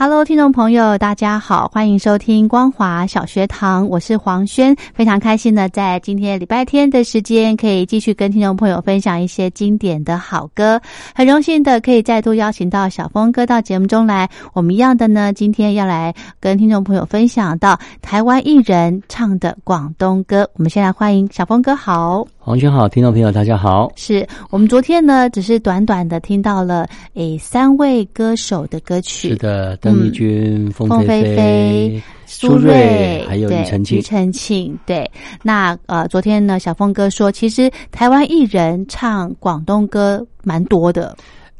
Hello，听众朋友，大家好，欢迎收听光华小学堂，我是黄轩，非常开心的在今天礼拜天的时间，可以继续跟听众朋友分享一些经典的好歌，很荣幸的可以再度邀请到小峰哥到节目中来，我们一样的呢，今天要来跟听众朋友分享到台湾艺人唱的广东歌，我们先来欢迎小峰哥，好。黄轩好，听众朋友大家好。是我们昨天呢，只是短短的听到了诶三位歌手的歌曲。是的，邓丽君、凤飞飞、苏芮，还有庾澄庆。庾澄庆，对。那呃，昨天呢，小峰哥说，其实台湾艺人唱广东歌蛮多的。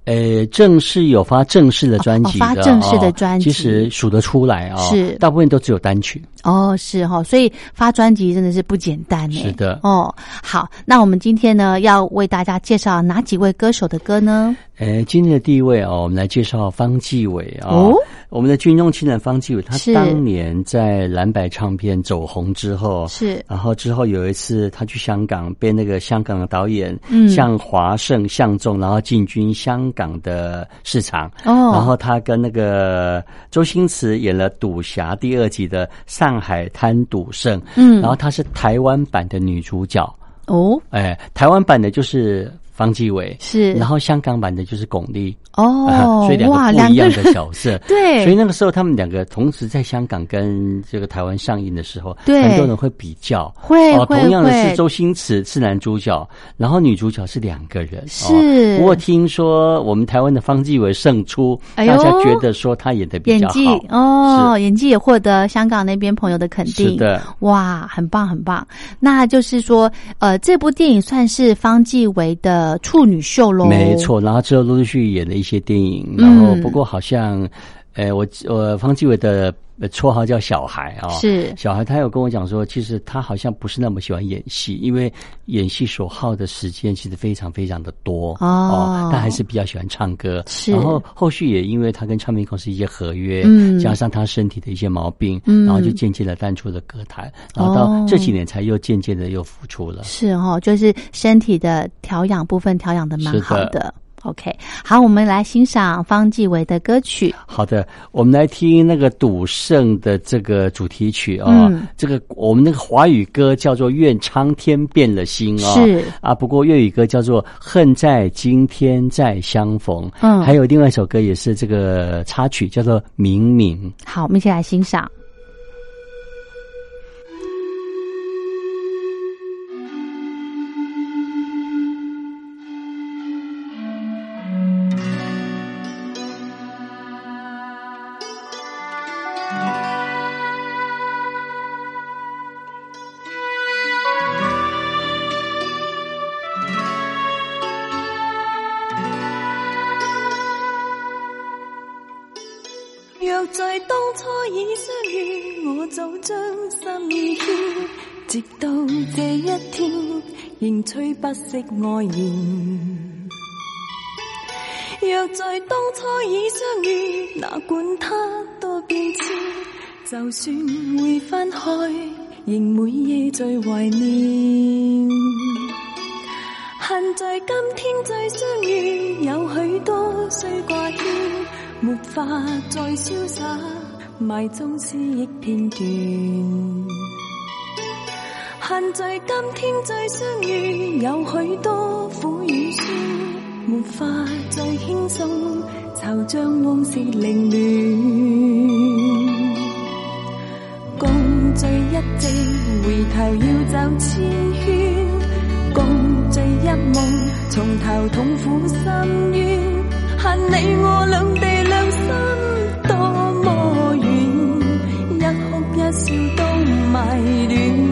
呃，正式有发正式的专辑的，发正式的专辑，其实数得出来啊。是，大部分都只有单曲。哦，是哈，所以发专辑真的是不简单是的。哦，好，那我们今天呢，要为大家介绍哪几位歌手的歌呢？呃，今天的第一位哦，我们来介绍方季伟啊。哦，我们的军中情人方季韦，他当年在蓝白唱片走红之后，是，然后之后有一次他去香港，被那个香港的导演嗯向华盛相中，然后进军香港的市场。哦，然后他跟那个周星驰演了《赌侠》第二集的上海滩赌圣。嗯，然后她是台湾版的女主角。哦，哎，台湾版的就是方继伟，是，然后香港版的就是巩俐。哦，所以两个不一样的角色，对，所以那个时候他们两个同时在香港跟这个台湾上映的时候，对，很多人会比较，会哦，同样的是周星驰是男主角，然后女主角是两个人，是。不过听说我们台湾的方继伟胜出，大家觉得说他演的比较好，哦，演技也获得香港那边朋友的肯定，是的，哇，很棒很棒。那就是说，呃，这部电影算是方继伟的处女秀喽，没错。然后之后陆陆续续演了一些。电影，然后不过好像，呃，我我方继伟的绰号叫小孩啊，是。小孩，他有跟我讲说，其实他好像不是那么喜欢演戏，因为演戏所耗的时间其实非常非常的多哦，但还是比较喜欢唱歌。是，然后后续也因为他跟唱片公司一些合约，嗯，加上他身体的一些毛病，嗯，然后就渐渐的淡出了歌坛，然后到这几年才又渐渐的又复出了。是哦，就是身体的调养部分调养的蛮好的。OK，好，我们来欣赏方季韦的歌曲。好的，我们来听那个赌圣的这个主题曲啊。这个我们那个华语歌叫做《愿苍天变了心》啊。是啊，不过粤语歌叫做《恨在今天再相逢》。嗯，还有另外一首歌也是这个插曲，叫做《明明》。好，我们一起来欣赏。吹不息爱言。若在当初已相遇，哪管它多变迁，就算会分开，仍每夜最怀念。恨在今天再相遇，有许多需挂牵，没法再潇洒，埋葬思忆片段。恨在今天再相遇，有许多苦与酸，没法再轻松，惆怅往事凌乱。共聚一夕，回头要走千圈。共聚一梦，从头痛苦深渊，恨你我两地两心多么远，一哭一笑都迷恋。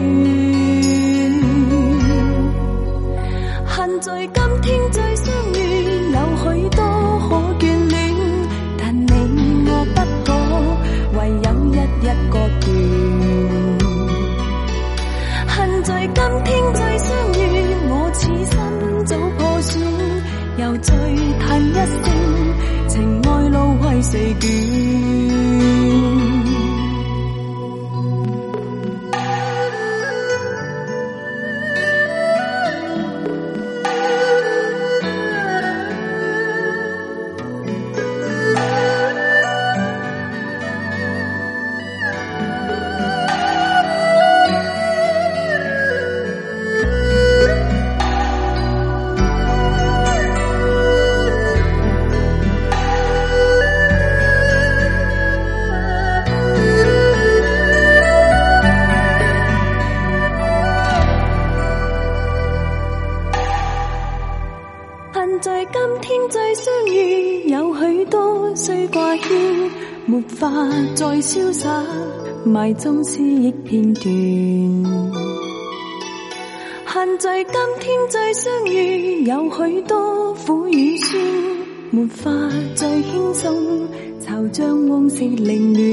天再相遇，有许多可眷恋，但你我不可，唯有一一割断。恨在今天再相遇，我此心早破损，又再叹一声，情爱路为谁卷？埋葬思忆片段。恨在今天再相遇，有许多苦与酸，没法再轻松，惆怅往事凌乱。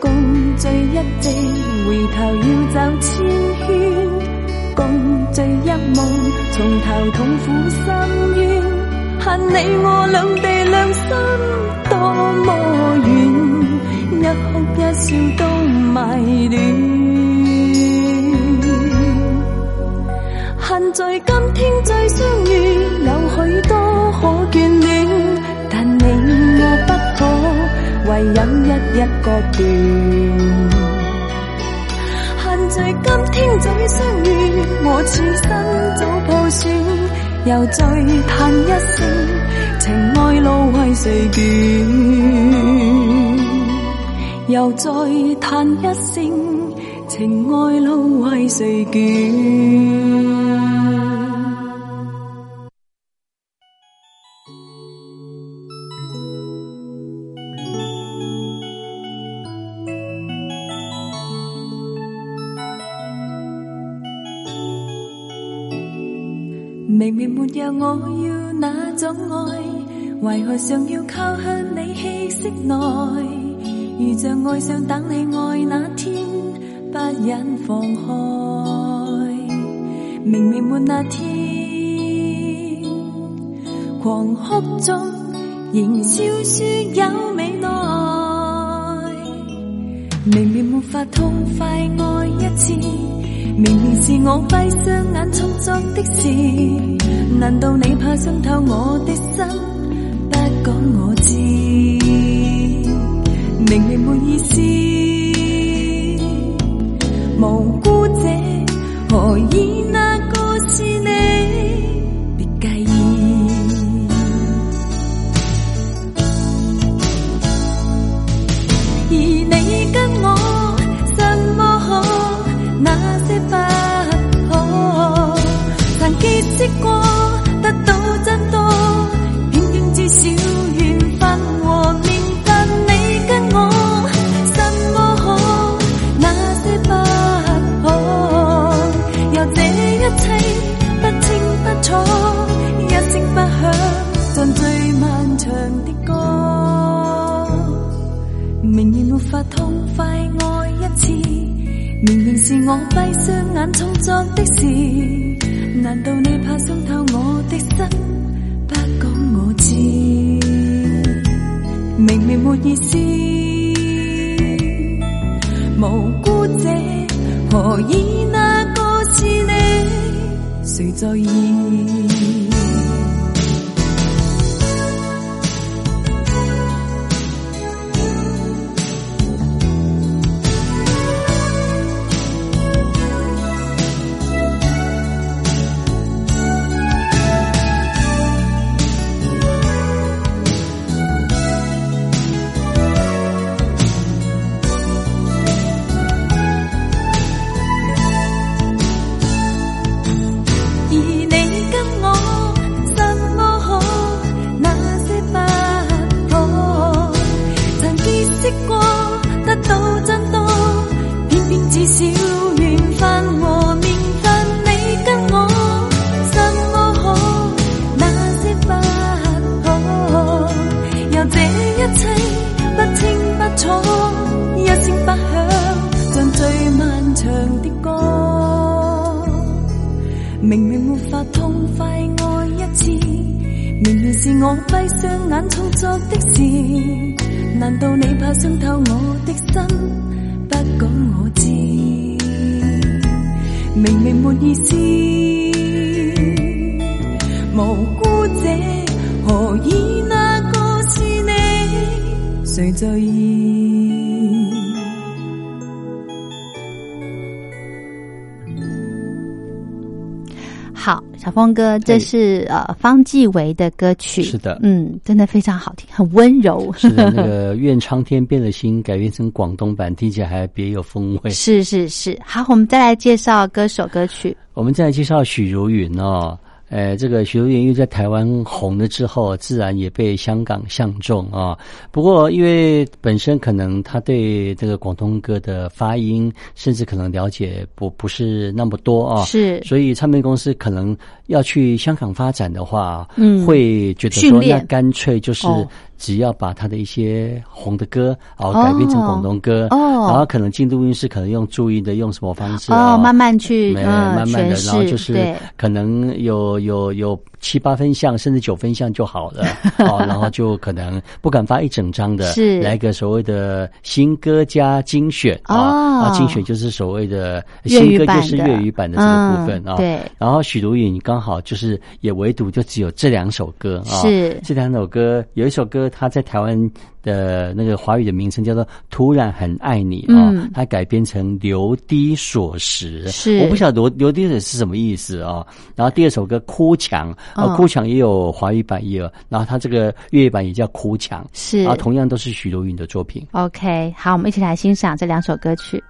共聚一夕，回头要走千圈。共聚一梦，从头痛苦深渊。恨你我两地两心多么远，一哭一笑都迷恋。恨在今天再相遇，有许多可眷恋，但你我不可，唯有一一割断。恨在今天再相遇，我此生早破损。又再叹一声，情爱路为谁卷？又再叹一声，情爱路为谁卷？何尚要靠向你气息内？如像爱上等你爱那天，不忍放开。明明没那天，狂哭中仍笑说有未来。明明没法痛快爱一次。明明是我闭双眼创作的事，难道你怕伤透我的心，没意思，无辜者何以意思，无辜者何以那个是你？谁在意？眼操作的事。难道你怕伤透我的心？不讲我知，明明没意思，无辜者何以那个是你？谁在意？峰哥，这是呃方季韦的歌曲，是的，嗯，真的非常好听，很温柔。是的，那个愿苍天变了心改编成广东版，听起来还别有风味。是是是，好，我们再来介绍歌手歌曲。我们再来介绍许茹芸哦。呃，这个许茹芸因为在台湾红了之后，自然也被香港相中啊。不过，因为本身可能他对这个广东歌的发音，甚至可能了解不不是那么多啊，是，所以唱片公司可能要去香港发展的话，嗯，会觉得说，那干脆就是。只要把他的一些红的歌，哦改编成广东歌哦，然后可能进录音室，可能用注意的用什么方式哦，慢慢去，慢慢的，然后就是可能有有有七八分像，甚至九分像就好了，哦，然后就可能不敢发一整张的，是。来个所谓的新歌加精选啊，精选就是所谓的新歌就是粤语版的这个部分啊，对，然后许茹芸刚好就是也唯独就只有这两首歌啊，是。这两首歌有一首歌。他在台湾的那个华语的名称叫做《突然很爱你》啊，他改编成《流滴锁石》，是我不晓得“流流滴锁”是什么意思啊。然后第二首歌《哭墙》，啊，《哭墙》也有华语版也有，然后他这个粤语版也叫《哭墙》，是啊，同样都是许茹芸的作品。OK，好，我们一起来欣赏这两首歌曲。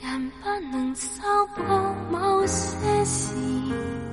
人不能修补某些事。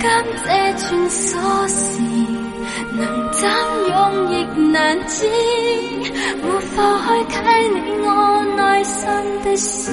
今这串锁匙能怎用亦难知，无法去启你我内心的事。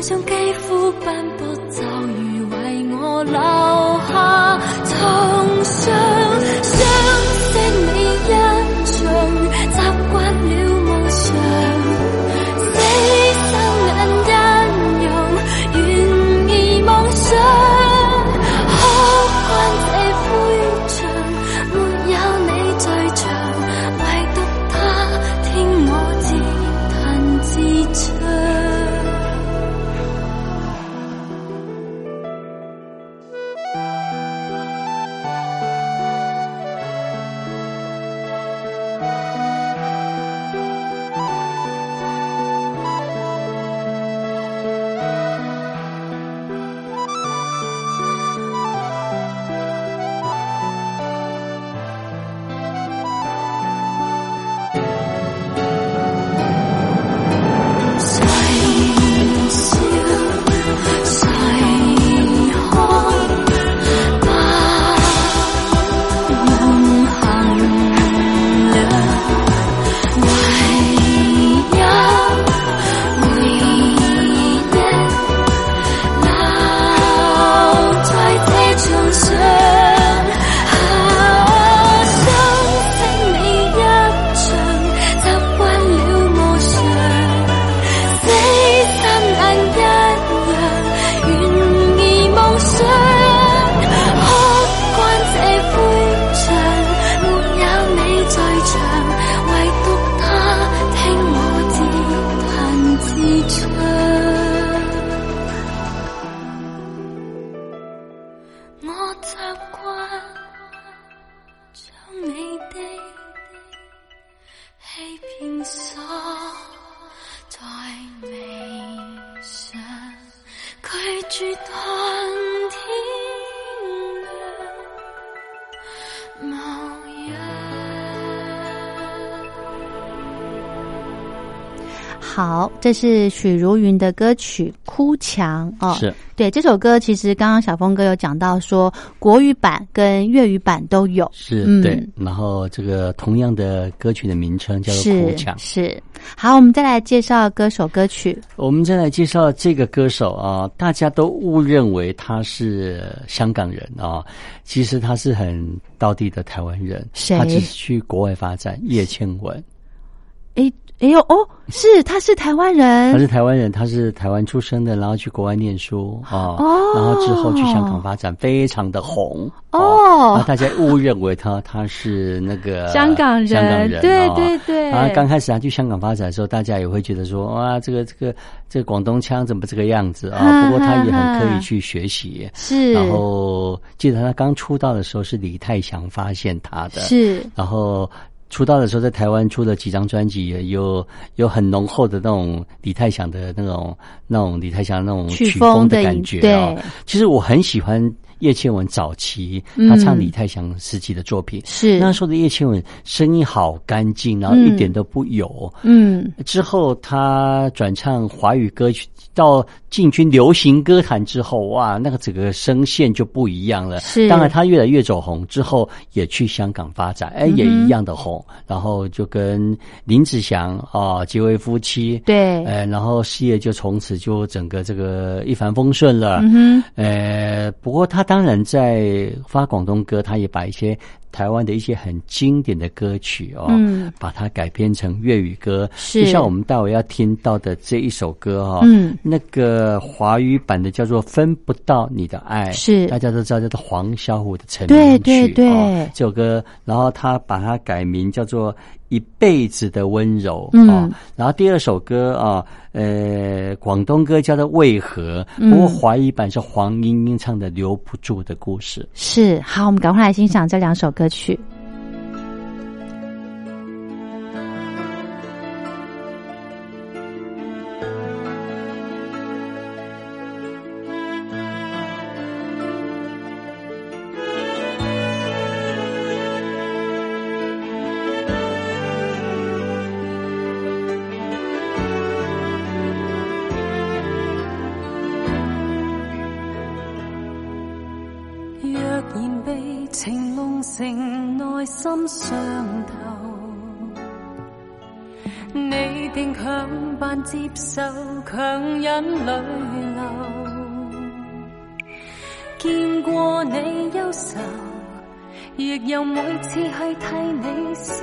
想给付好，这是许茹芸的歌曲《哭墙》哦。是对这首歌，其实刚刚小峰哥有讲到说，国语版跟粤语版都有。是对，然后这个同样的歌曲的名称叫做《哭墙》。是好，我们再来介绍歌手歌曲。我们再来介绍这个歌手啊，大家都误认为他是香港人啊，其实他是很道地的台湾人。他只是去国外发展，叶倩文。哎。哎呦哦，是他是台湾人，他是台湾人，他是台湾出生的，然后去国外念书啊，然后之后去香港发展，非常的红哦。大家误认为他他是那个香港人，香港人，对对对。然后刚开始他去香港发展的时候，大家也会觉得说，哇，这个这个这个广东腔怎么这个样子啊？不过他也很刻意去学习，是。然后记得他刚出道的时候是李泰祥发现他的，是。然后。出道的时候，在台湾出了几张专辑，有有很浓厚的那种李泰祥的那种那种李泰祥那种曲风的感觉啊。其实我很喜欢叶倩文早期他唱李泰祥时期的作品，是那时候的叶倩文声音好干净，然后一点都不油。嗯，之后他转唱华语歌曲。到进军流行歌坛之后，哇，那个整个声线就不一样了。是，当然他越来越走红之后，也去香港发展，哎，也一样的红。然后就跟林子祥啊结为夫妻，对，呃，然后事业就从此就整个这个一帆风顺了。嗯呃，不过他当然在发广东歌，他也把一些台湾的一些很经典的歌曲哦，嗯，把它改编成粤语歌，是。就像我们待会要听到的这一首歌哈，嗯，那个华语版的叫做《分不到你的爱》，是。大家都知道叫做黄小琥的成名曲，对对对，这首歌，然后他把它改名叫做。一辈子的温柔啊，然后第二首歌啊，呃，广东歌叫做《为何》，不过华语版是黄莺莺唱的《留不住的故事》。是，好，我们赶快来欣赏这两首歌曲。心你定强扮接受，强忍泪流。见过你忧愁，亦有每次去替你消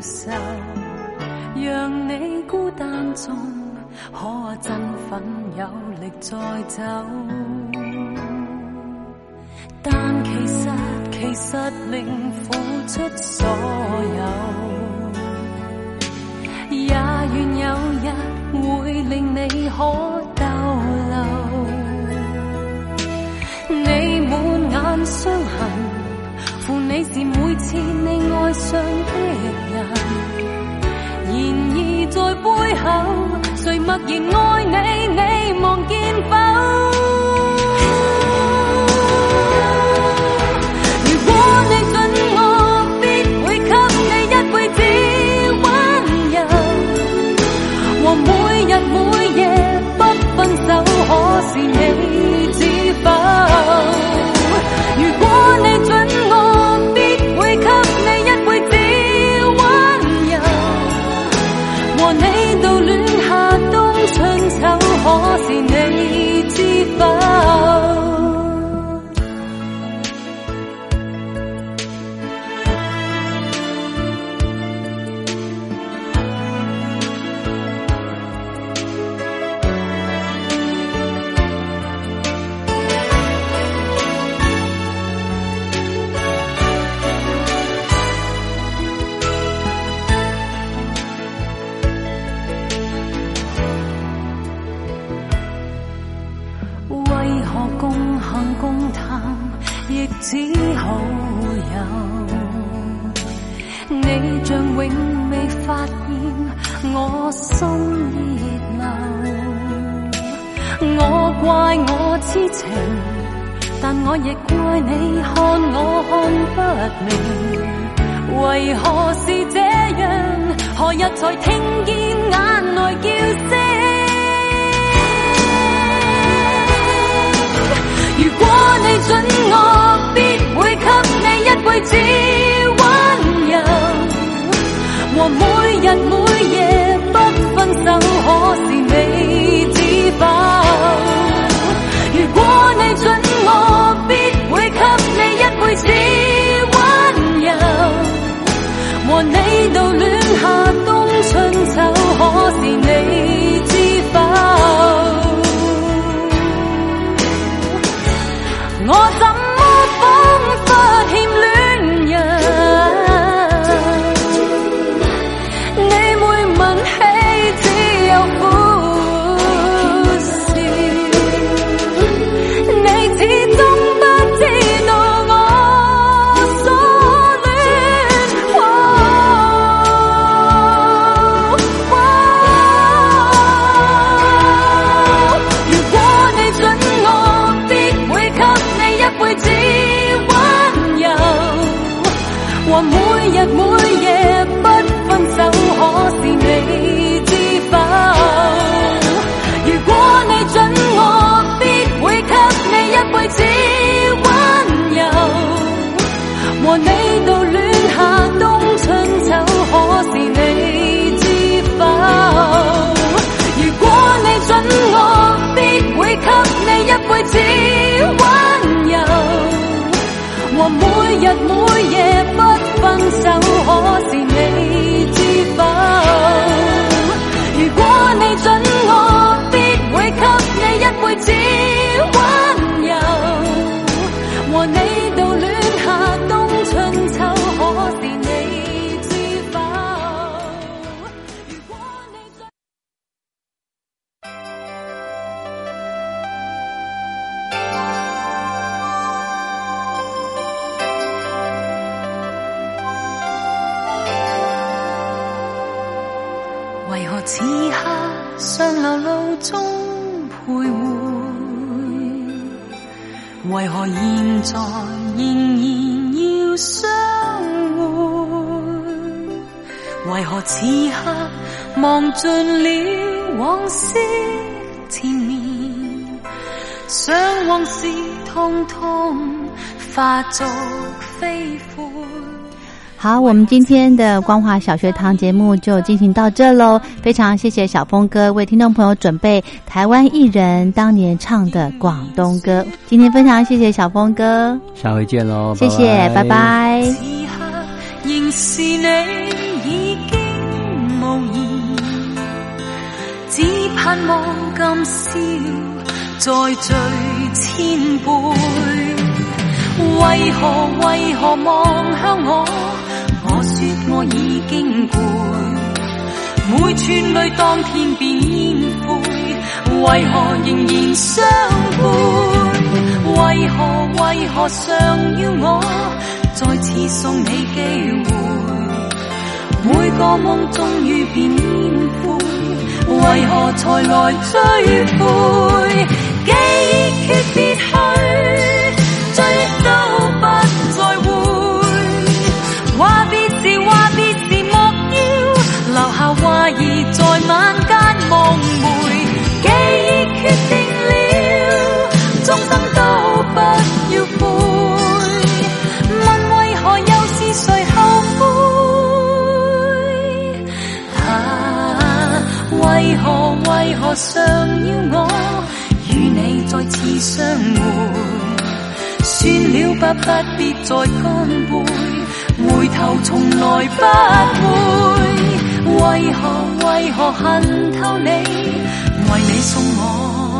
愁，让你孤单中可振奋有力再走。但其实，其实令付出所有，会令你可逗留。你满眼伤痕，负你是每次你爱上的人。然而在背后，谁默然爱你？你望见否？好友，你像永未发现我心热流，我怪我痴情，但我亦怪你看我看不明，为何是这样？何日才听见眼内叫声？如果你准我。一辈子温柔，和每日每夜不分手，可是你知否？如果你准我，必会给你一辈子温柔，和你度暖夏冬春秋，可是你知否？我。此刻忘尽了往事缠绵？想往事通通化作飞灰。好，我们今天的光华小学堂节目就进行到这喽。非常谢谢小峰哥为听众朋友准备台湾艺人当年唱的广东歌。今天非常谢谢小峰哥，下回见喽，谢谢，拜拜。盼望今宵再聚千倍。為何為何望向我？我說我已經攰，每串淚當天變煙灰，為何仍然相伴？為何為何尚要我再次送你機會？每個夢終於變煙灰，为何才来追悔？记忆决别去？何想要我与你再次相会？算了吧，不必再干杯，回头从来不会。为何为何恨透你？为你送我。